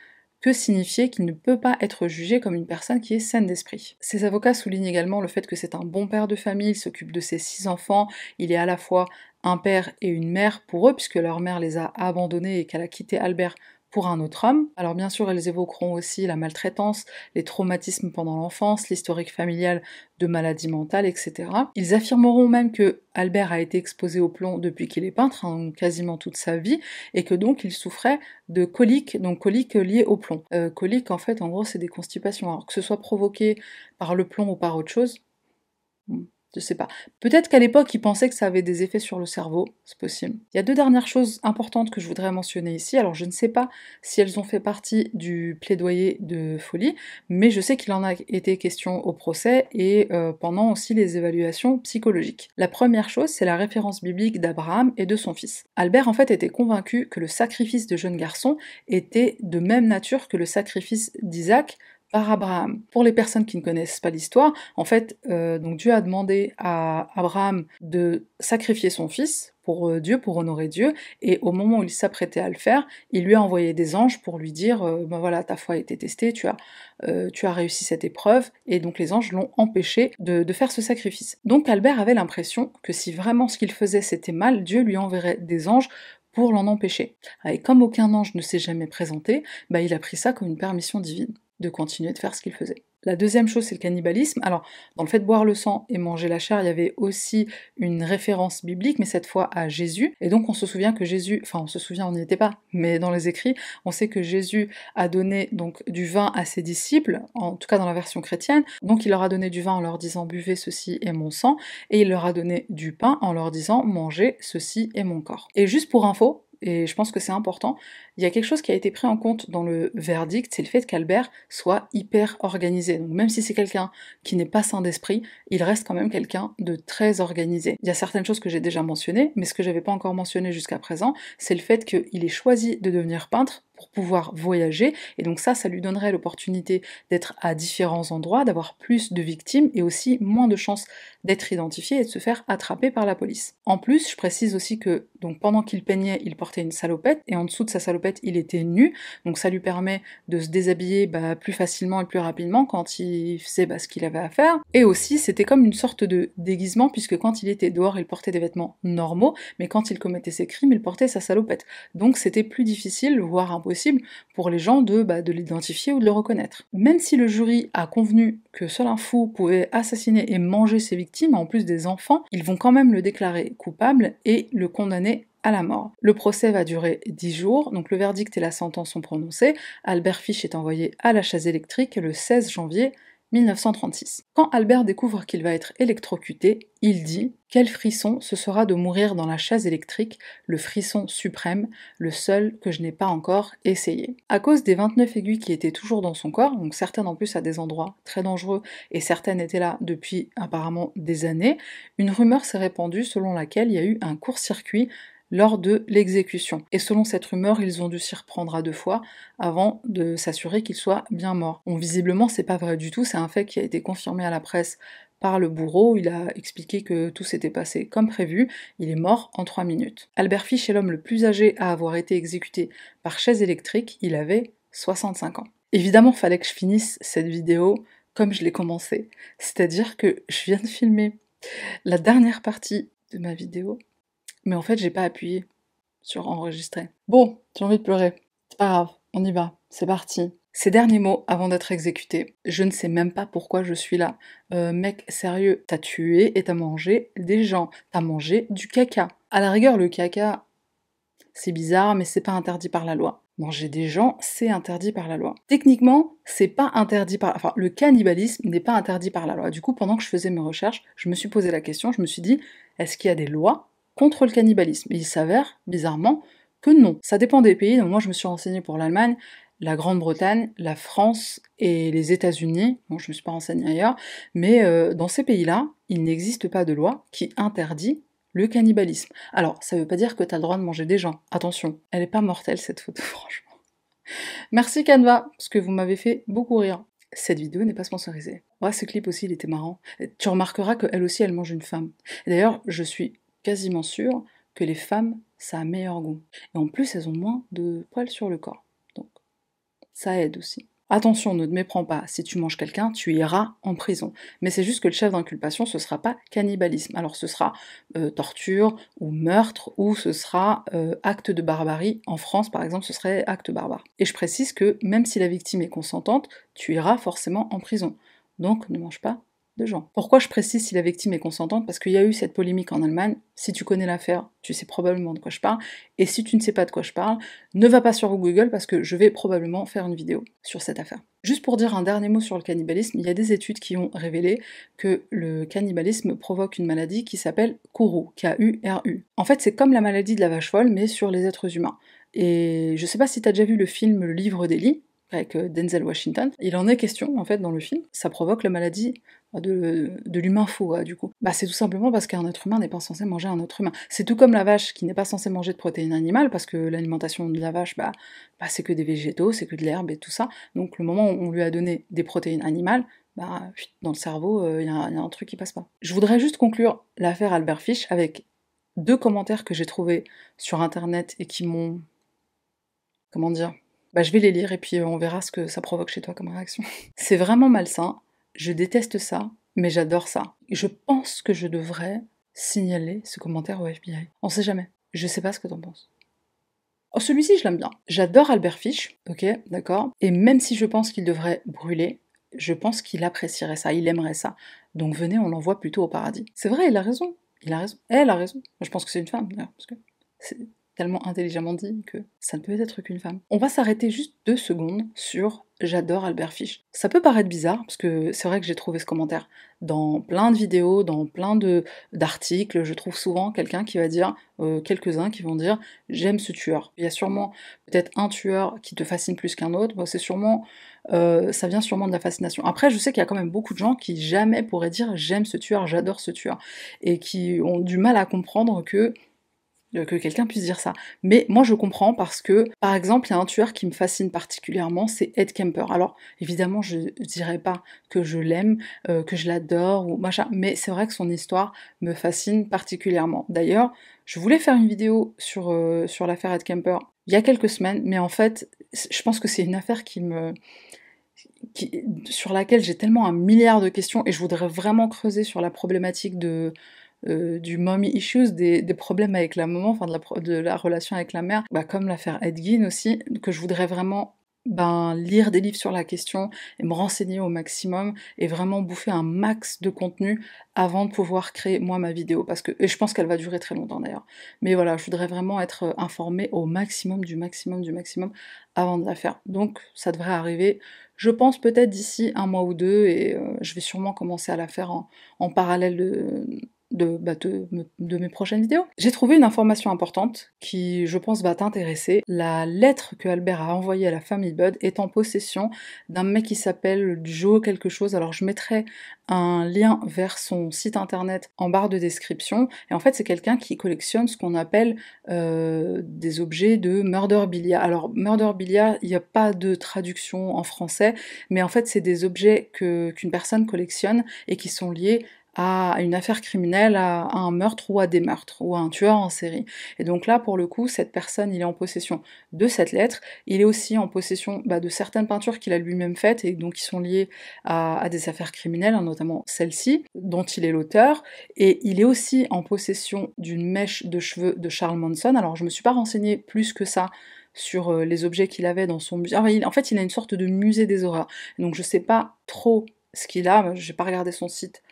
que signifier qu'il ne peut pas être jugé comme une personne qui est saine d'esprit. Ses avocats soulignent également le fait que c'est un bon père de famille, il s'occupe de ses six enfants, il est à la fois un père et une mère pour eux, puisque leur mère les a abandonnés et qu'elle a quitté Albert pour un autre homme. Alors bien sûr, elles évoqueront aussi la maltraitance, les traumatismes pendant l'enfance, l'historique familial de maladies mentales, etc. Ils affirmeront même que Albert a été exposé au plomb depuis qu'il est peintre, hein, quasiment toute sa vie, et que donc il souffrait de coliques, donc coliques liées au plomb. Euh, coliques, en fait, en gros, c'est des constipations. Alors que ce soit provoqué par le plomb ou par autre chose, je sais pas. Peut-être qu'à l'époque, ils pensaient que ça avait des effets sur le cerveau, c'est possible. Il y a deux dernières choses importantes que je voudrais mentionner ici. Alors, je ne sais pas si elles ont fait partie du plaidoyer de folie, mais je sais qu'il en a été question au procès et euh, pendant aussi les évaluations psychologiques. La première chose, c'est la référence biblique d'Abraham et de son fils. Albert, en fait, était convaincu que le sacrifice de jeune garçon était de même nature que le sacrifice d'Isaac, par Abraham. Pour les personnes qui ne connaissent pas l'histoire, en fait, euh, donc Dieu a demandé à Abraham de sacrifier son fils pour euh, Dieu, pour honorer Dieu, et au moment où il s'apprêtait à le faire, il lui a envoyé des anges pour lui dire, euh, ben voilà, ta foi a été testée, tu as, tu as réussi cette épreuve, et donc les anges l'ont empêché de, de faire ce sacrifice. Donc Albert avait l'impression que si vraiment ce qu'il faisait c'était mal, Dieu lui enverrait des anges pour l'en empêcher. Et comme aucun ange ne s'est jamais présenté, bah, il a pris ça comme une permission divine de continuer de faire ce qu'il faisait. La deuxième chose, c'est le cannibalisme. Alors, dans le fait de boire le sang et manger la chair, il y avait aussi une référence biblique, mais cette fois à Jésus. Et donc, on se souvient que Jésus, enfin, on se souvient, on n'y était pas, mais dans les écrits, on sait que Jésus a donné donc du vin à ses disciples, en tout cas dans la version chrétienne. Donc, il leur a donné du vin en leur disant buvez ceci est mon sang, et il leur a donné du pain en leur disant mangez ceci est mon corps. Et juste pour info, et je pense que c'est important, il y a quelque chose qui a été pris en compte dans le verdict, c'est le fait qu'Albert soit hyper organisé. Donc même si c'est quelqu'un qui n'est pas sain d'esprit, il reste quand même quelqu'un de très organisé. Il y a certaines choses que j'ai déjà mentionnées, mais ce que j'avais pas encore mentionné jusqu'à présent, c'est le fait qu'il ait choisi de devenir peintre pour pouvoir voyager, et donc ça, ça lui donnerait l'opportunité d'être à différents endroits, d'avoir plus de victimes et aussi moins de chances d'être identifié et de se faire attraper par la police. En plus, je précise aussi que donc pendant qu'il peignait, il portait une salopette et en dessous de sa salopette, il était nu, donc ça lui permet de se déshabiller bah, plus facilement et plus rapidement quand il faisait bah, ce qu'il avait à faire. Et aussi, c'était comme une sorte de déguisement puisque quand il était dehors, il portait des vêtements normaux, mais quand il commettait ses crimes, il portait sa salopette. Donc c'était plus difficile, voire impossible possible pour les gens de, bah, de l'identifier ou de le reconnaître. Même si le jury a convenu que seul un fou pouvait assassiner et manger ses victimes, en plus des enfants, ils vont quand même le déclarer coupable et le condamner à la mort. Le procès va durer 10 jours, donc le verdict et la sentence sont prononcés. Albert Fish est envoyé à la chaise électrique le 16 janvier 1936. Quand Albert découvre qu'il va être électrocuté, il dit Quel frisson ce sera de mourir dans la chaise électrique, le frisson suprême, le seul que je n'ai pas encore essayé. À cause des 29 aiguilles qui étaient toujours dans son corps, donc certaines en plus à des endroits très dangereux et certaines étaient là depuis apparemment des années, une rumeur s'est répandue selon laquelle il y a eu un court-circuit lors de l'exécution. Et selon cette rumeur, ils ont dû s'y reprendre à deux fois avant de s'assurer qu'il soit bien mort. Bon, visiblement, c'est pas vrai du tout, c'est un fait qui a été confirmé à la presse par le bourreau, il a expliqué que tout s'était passé comme prévu, il est mort en trois minutes. Albert Fish est l'homme le plus âgé à avoir été exécuté par chaise électrique, il avait 65 ans. Évidemment, fallait que je finisse cette vidéo comme je l'ai commencé, c'est-à-dire que je viens de filmer la dernière partie de ma vidéo mais en fait, j'ai pas appuyé sur enregistrer. Bon, j'ai envie de pleurer. C'est pas grave, on y va. C'est parti. Ces derniers mots avant d'être exécuté. Je ne sais même pas pourquoi je suis là. Euh, mec, sérieux, t'as tué et t'as mangé des gens. T'as mangé du caca. À la rigueur, le caca, c'est bizarre, mais c'est pas interdit par la loi. Manger des gens, c'est interdit par la loi. Techniquement, c'est pas interdit par. Enfin, le cannibalisme n'est pas interdit par la loi. Du coup, pendant que je faisais mes recherches, je me suis posé la question, je me suis dit, est-ce qu'il y a des lois contre le cannibalisme. Il s'avère, bizarrement, que non. Ça dépend des pays. Donc moi, je me suis renseignée pour l'Allemagne, la Grande-Bretagne, la France et les États-Unis. Bon, je ne me suis pas renseignée ailleurs, mais euh, dans ces pays-là, il n'existe pas de loi qui interdit le cannibalisme. Alors, ça ne veut pas dire que tu as le droit de manger des gens. Attention, elle n'est pas mortelle cette photo, franchement. Merci Canva, parce que vous m'avez fait beaucoup rire. Cette vidéo n'est pas sponsorisée. Ouais, ce clip aussi, il était marrant. Tu remarqueras qu'elle aussi, elle mange une femme. D'ailleurs, je suis quasiment sûr que les femmes, ça a meilleur goût. Et en plus, elles ont moins de poils sur le corps. Donc, ça aide aussi. Attention, ne te méprends pas, si tu manges quelqu'un, tu iras en prison. Mais c'est juste que le chef d'inculpation, ce sera pas cannibalisme. Alors ce sera euh, torture ou meurtre, ou ce sera euh, acte de barbarie. En France, par exemple, ce serait acte barbare. Et je précise que même si la victime est consentante, tu iras forcément en prison. Donc ne mange pas gens. Pourquoi je précise si la victime est consentante? Parce qu'il y a eu cette polémique en Allemagne. Si tu connais l'affaire, tu sais probablement de quoi je parle. Et si tu ne sais pas de quoi je parle, ne va pas sur Google parce que je vais probablement faire une vidéo sur cette affaire. Juste pour dire un dernier mot sur le cannibalisme, il y a des études qui ont révélé que le cannibalisme provoque une maladie qui s'appelle Kuru, K-U-R-U. En fait, c'est comme la maladie de la vache folle, mais sur les êtres humains. Et je sais pas si tu as déjà vu le film Le livre d'Eli, avec euh, Denzel Washington. Il en est question, en fait, dans le film. Ça provoque la maladie de, l'humain fou, du coup. Bah, c'est tout simplement parce qu'un être humain n'est pas censé manger un autre humain. C'est tout comme la vache qui n'est pas censée manger de protéines animales, parce que l'alimentation de la vache, bah, bah, c'est que des végétaux, c'est que de l'herbe et tout ça. Donc le moment où on lui a donné des protéines animales, bah, dans le cerveau, il euh, y, a un truc qui passe pas. Je voudrais juste conclure l'affaire Albert Fish avec deux commentaires que j'ai trouvés sur internet et qui m'ont. Comment dire bah, je vais les lire et puis on verra ce que ça provoque chez toi comme réaction. C'est vraiment malsain, je déteste ça, mais j'adore ça. Je pense que je devrais signaler ce commentaire au FBI. On sait jamais. Je sais pas ce que t'en penses. Oh, celui-ci, je l'aime bien. J'adore Albert Fish, ok, d'accord. Et même si je pense qu'il devrait brûler, je pense qu'il apprécierait ça, il aimerait ça. Donc venez, on l'envoie plutôt au paradis. C'est vrai, il a raison. Il a raison. Elle a raison. Je pense que c'est une femme, intelligemment dit que ça ne peut être qu'une femme. On va s'arrêter juste deux secondes sur J'adore Albert Fish. Ça peut paraître bizarre, parce que c'est vrai que j'ai trouvé ce commentaire dans plein de vidéos, dans plein d'articles. Je trouve souvent quelqu'un qui va dire, euh, quelques-uns qui vont dire J'aime ce tueur. Il y a sûrement peut-être un tueur qui te fascine plus qu'un autre. c'est sûrement. Euh, ça vient sûrement de la fascination. Après, je sais qu'il y a quand même beaucoup de gens qui jamais pourraient dire j'aime ce tueur, j'adore ce tueur, et qui ont du mal à comprendre que que quelqu'un puisse dire ça. Mais moi je comprends parce que, par exemple, il y a un tueur qui me fascine particulièrement, c'est Ed Kemper. Alors évidemment, je dirais pas que je l'aime, euh, que je l'adore ou machin, mais c'est vrai que son histoire me fascine particulièrement. D'ailleurs, je voulais faire une vidéo sur, euh, sur l'affaire Ed Kemper il y a quelques semaines, mais en fait, je pense que c'est une affaire qui me sur laquelle j'ai tellement un milliard de questions et je voudrais vraiment creuser sur la problématique de, du mommy issues, des, problèmes avec la maman, enfin de la, relation avec la mère, bah, comme l'affaire Edgin aussi, que je voudrais vraiment ben, lire des livres sur la question et me renseigner au maximum et vraiment bouffer un max de contenu avant de pouvoir créer moi ma vidéo. Parce que et je pense qu'elle va durer très longtemps d'ailleurs. Mais voilà je voudrais vraiment être informée au maximum du maximum du maximum avant de la faire. Donc ça devrait arriver je pense peut-être d'ici un mois ou deux et euh, je vais sûrement commencer à la faire en, en parallèle de bah, de, mes prochaines vidéos. J'ai trouvé une information importante qui, je pense, va t'intéresser. La lettre que Albert a envoyée à la famille Bud est en possession d'un mec qui s'appelle Joe quelque chose. Alors je mettrai un lien vers son site internet en barre de description. Et en fait, c'est quelqu'un qui collectionne ce qu'on appelle euh, des objets de murderbilia. Alors murderbilia, il n'y a pas de traduction en français, mais en fait, c'est des objets qu'une personne collectionne et qui sont liés à une affaire criminelle, à, un meurtre ou à des meurtres, ou à un tueur en série. Et donc là, pour le coup, cette personne, il est en possession de cette lettre, il est aussi en possession bah, de certaines peintures qu'il a lui-même faites, et donc qui sont liées à, des affaires criminelles, hein, notamment celle-ci, dont il est l'auteur, et il est aussi en possession d'une mèche de cheveux de Charles Manson. Alors je me suis pas renseignée plus que ça sur euh, les objets qu'il avait dans son musée. en fait, il a une sorte de musée des horreurs. Donc je sais pas trop ce qu'il a, j'ai pas regardé son site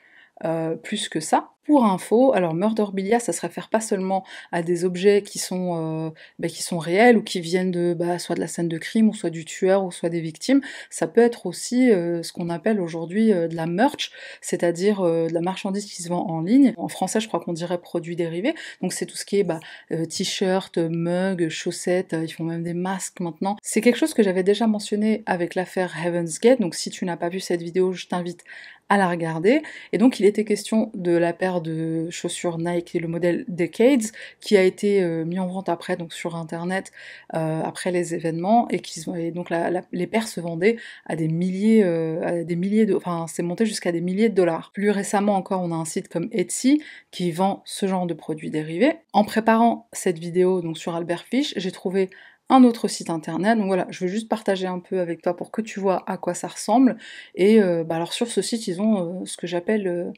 euh, plus que ça. Pour info, alors murderbilia, ça se réfère pas seulement à des objets qui sont, euh, bah, qui sont réels ou qui viennent de bah, soit de la scène de crime, ou soit du tueur, ou soit des victimes. Ça peut être aussi euh, ce qu'on appelle aujourd'hui de la merch, c'est-à-dire de la marchandise qui se vend en ligne. En français, je crois qu'on dirait produits dérivés. Donc c'est tout ce qui est bah, t-shirt, mug, chaussettes, ils font même des masques maintenant. C'est quelque chose que j'avais déjà mentionné avec l'affaire Heaven's Gate, donc si tu n'as pas vu cette vidéo, je t'invite à la regarder. Et donc il était question de la paire de chaussures Nike et le modèle Decades qui a été euh, mis en vente après donc sur internet euh, après les événements et qui donc les paires se vendaient à des milliers euh, à des de enfin c'est monté jusqu'à des milliers de dollars. Plus récemment encore on a un site comme Etsy qui vend ce genre de produits dérivés. En préparant cette vidéo donc sur Albert Fish, j'ai trouvé un autre site internet. Donc voilà, je veux juste partager un peu avec toi pour que tu vois à quoi ça ressemble. Et bah alors sur ce site, ils ont ce que j'appelle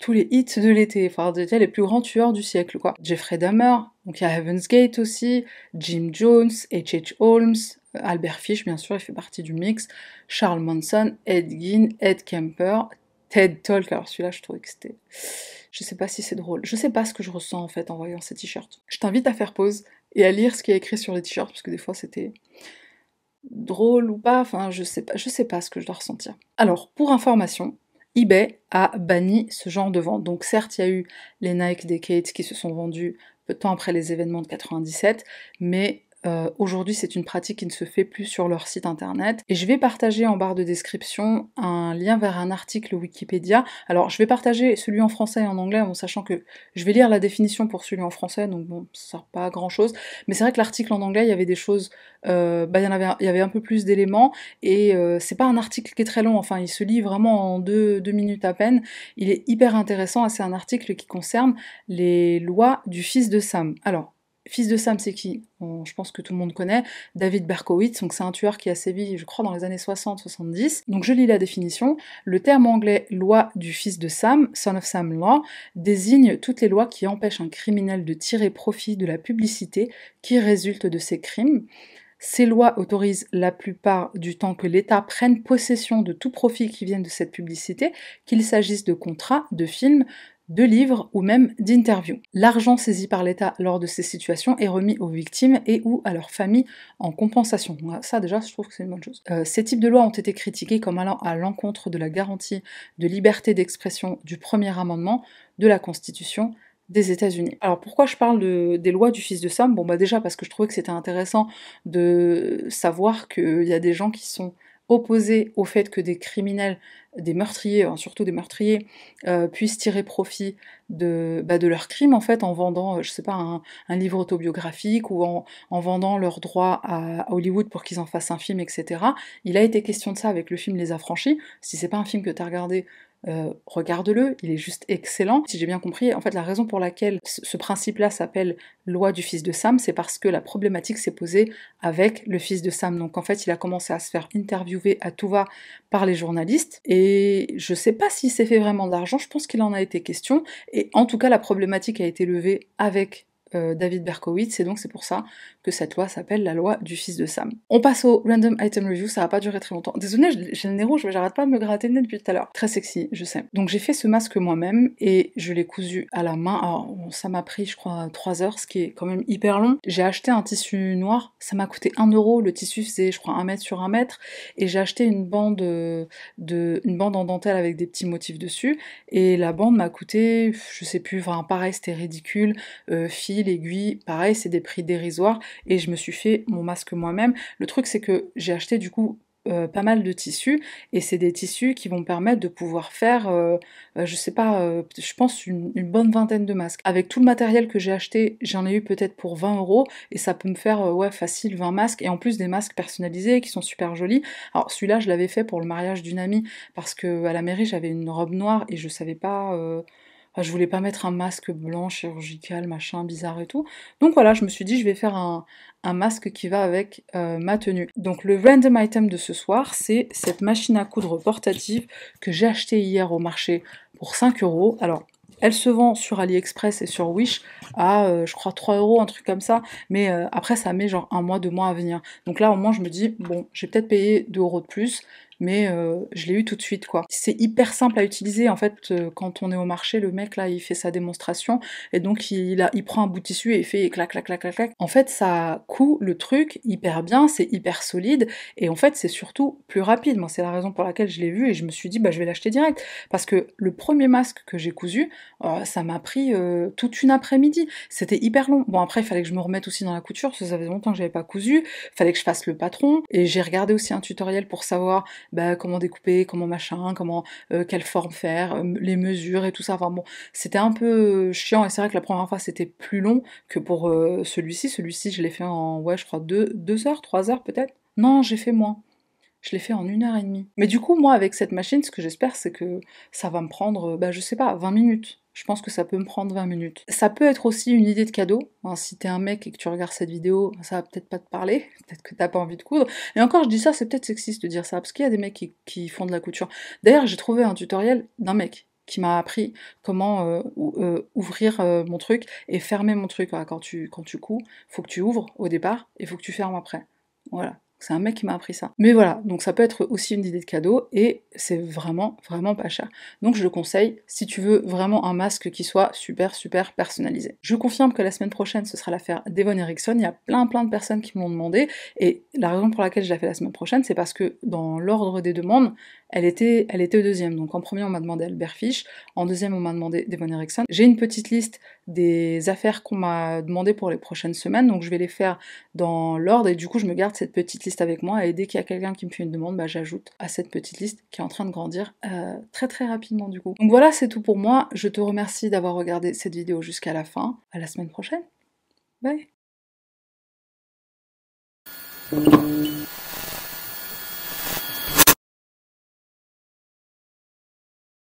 tous les hits de l'été, enfin les plus grands tueurs du siècle quoi. Jeffrey Dahmer, donc il y a Heaven's Gate aussi, Jim Jones, H.H. Holmes, Albert Fish bien sûr, il fait partie du mix, Charles Manson, Ed Gein, Ed Kemper, Ted Talk, alors celui-là je trouvais que c'était... Je sais pas si c'est drôle, je sais pas ce que je ressens en fait en voyant ces t-shirts. Je t'invite à faire pause, et à lire ce qui est écrit sur les t-shirts, parce que des fois c'était drôle ou pas, enfin je sais pas, je sais pas ce que je dois ressentir. Alors, pour information, eBay a banni ce genre de vente. Donc certes, il y a eu les Nike Decades qui se sont vendus peu de temps après les événements de 97, mais euh, aujourd'hui, c'est une pratique qui ne se fait plus sur leur site internet. Et je vais partager en barre de description un lien vers un article Wikipédia. Alors, je vais partager celui en français et en anglais, en sachant que je vais lire la définition pour celui en français, donc bon, ça sert pas à grand chose. Mais c'est vrai que l'article en anglais, il y avait des choses, euh, bah, il y, en avait, il y avait un peu plus d'éléments, et euh, c'est pas un article qui est très long, enfin, il se lit vraiment en deux, deux minutes à peine. Il est hyper intéressant, c'est un article qui concerne les lois du fils de Sam. Alors, Fils de Sam, c'est qui? Je pense que tout le monde connaît. David Berkowitz, donc c'est un tueur qui a sévi, je crois, dans les années 60-70. Donc je lis la définition. Le terme anglais loi du fils de Sam, son of Sam law, désigne toutes les lois qui empêchent un criminel de tirer profit de la publicité qui résulte de ses crimes. Ces lois autorisent la plupart du temps que l'État prenne possession de tout profit qui vienne de cette publicité, qu'il s'agisse de contrats, de films, de livres ou même d'interviews. L'argent saisi par l'État lors de ces situations est remis aux victimes et ou à leurs familles en compensation. Ça déjà, je trouve que c'est une bonne chose. Euh, ces types de lois ont été critiqués comme allant à l'encontre de la garantie de liberté d'expression du premier amendement de la Constitution des États-Unis. Alors pourquoi je parle des lois du fils de Sam? Bon bah déjà parce que je trouvais que c'était intéressant de savoir qu'il y a des gens qui sont opposés au fait que des criminels, des meurtriers, hein, surtout des meurtriers, euh, puissent tirer profit de, bah, de leurs crimes en fait en vendant, euh, je sais pas, un, livre autobiographique ou en, vendant leurs droits à, Hollywood pour qu'ils en fassent un film, etc. Il a été question de ça avec le film Les Affranchis. Si c'est pas un film que tu as regardé, euh, regarde-le, il est juste excellent. Si j'ai bien compris, en fait, la raison pour laquelle ce principe-là s'appelle loi du fils de Sam, c'est parce que la problématique s'est posée avec le fils de Sam. Donc en fait, il a commencé à se faire interviewer à tout va par les journalistes. Et je sais pas s'il s'est fait vraiment d'argent, je pense qu'il en a été question. Et en tout cas, la problématique a été levée avec euh, David Berkowitz, et donc c'est pour ça que cette loi s'appelle la loi du fils de Sam. On passe au random item review, ça va pas durer très longtemps. Désolé, j'ai le nez rouge, j'arrête pas de me gratter le nez depuis tout à l'heure. Très sexy, je sais. Donc j'ai fait ce masque moi-même et je l'ai cousu à la main. Alors ça m'a pris, je crois, 3 heures, ce qui est quand même hyper long. J'ai acheté un tissu noir, ça m'a coûté 1 euro. Le tissu faisait, je crois, 1 mètre sur 1 mètre, et j'ai acheté une bande euh, une bande en dentelle avec des petits motifs dessus. Et la bande m'a coûté, je sais plus, enfin pareil, c'était ridicule. Euh, fil, aiguille, pareil, c'est des prix dérisoires et je me suis fait mon masque moi-même. Le truc c'est que j'ai acheté du coup euh, pas mal de tissus et c'est des tissus qui vont permettre de pouvoir faire, euh, euh, je sais pas, je pense une, bonne vingtaine de masques. Avec tout le matériel que j'ai acheté, j'en ai eu peut-être pour 20 euros et ça peut me faire ouais facile 20 masques et en plus des masques personnalisés qui sont super jolis. Alors celui-là je l'avais fait pour le mariage d'une amie parce que à la mairie j'avais une robe noire et je savais pas je voulais pas mettre un masque blanc, chirurgical, machin, bizarre et tout. Donc voilà, je me suis dit, je vais faire un, masque qui va avec euh, ma tenue. Donc le random item de ce soir, c'est cette machine à coudre portative que j'ai achetée hier au marché pour 5 euros. Alors, elle se vend sur AliExpress et sur Wish à, euh, je crois, 3 euros, un truc comme ça. Mais euh, après, ça met genre un mois, deux mois à venir. Donc là, au moins, je me dis, bon, j'ai peut-être payé 2 euros de plus mais euh, je l'ai eu tout de suite quoi. C'est hyper simple à utiliser en fait euh, quand on est au marché, le mec là il fait sa démonstration et donc il, a, il prend un bout de tissu et il fait clac clac clac clac clac. En fait ça coud le truc hyper bien, c'est hyper solide et en fait c'est surtout plus rapide. Moi c'est la raison pour laquelle je l'ai vu et je me suis dit bah je vais l'acheter direct parce que le premier masque que j'ai cousu, euh, ça m'a pris toute une après-midi. C'était hyper long. Bon après il fallait que je me remette aussi dans la couture ça faisait longtemps que j'avais pas cousu, il fallait que je fasse le patron et j'ai regardé aussi un tutoriel pour savoir bah, comment découper, comment machin, comment euh, quelle forme faire, euh, les mesures et tout ça. Enfin bon, c'était un peu chiant et c'est vrai que la première fois c'était plus long que pour euh, celui-ci. Celui-ci, je l'ai fait en ouais, je crois deux, deux heures, trois heures peut-être. Non, j'ai fait moins. Je l'ai fait en une heure et demie. Mais du coup, moi, avec cette machine, ce que j'espère, c'est que ça va me prendre, bah, je sais pas, 20 minutes. Je pense que ça peut me prendre 20 minutes. Ça peut être aussi une idée de cadeau. Hein, si t'es un mec et que tu regardes cette vidéo, ça va peut-être pas te parler. Peut-être que t'as pas envie de coudre. Et encore, je dis ça, c'est peut-être sexiste de dire ça, parce qu'il y a des mecs qui, font de la couture. D'ailleurs, j'ai trouvé un tutoriel d'un mec qui m'a appris comment euh, euh, ouvrir euh, mon truc et fermer mon truc. Quand tu, quand tu couds, faut que tu ouvres au départ et faut que tu fermes après. Voilà. C'est un mec qui m'a appris ça. Mais voilà, donc ça peut être aussi une idée de cadeau et c'est vraiment, vraiment pas cher. Donc je le conseille si tu veux vraiment un masque qui soit super, super personnalisé. Je confirme que la semaine prochaine, ce sera l'affaire d'Evon Erickson. Il y a plein, plein de personnes qui m'ont demandé et la raison pour laquelle je la fais la semaine prochaine, c'est parce que dans l'ordre des demandes, elle était, elle était au deuxième. Donc en premier, on m'a demandé Albert Fish, en deuxième, on m'a demandé Devon Erickson. J'ai une petite liste des affaires qu'on m'a demandé pour les prochaines semaines, donc je vais les faire dans l'ordre et du coup, je me garde cette petite liste avec moi et dès qu'il y a quelqu'un qui me fait une demande, bah, j'ajoute à cette petite liste qui est en train de grandir euh, très très rapidement du coup. Donc voilà, c'est tout pour moi. Je te remercie d'avoir regardé cette vidéo jusqu'à la fin. À la semaine prochaine. Bye.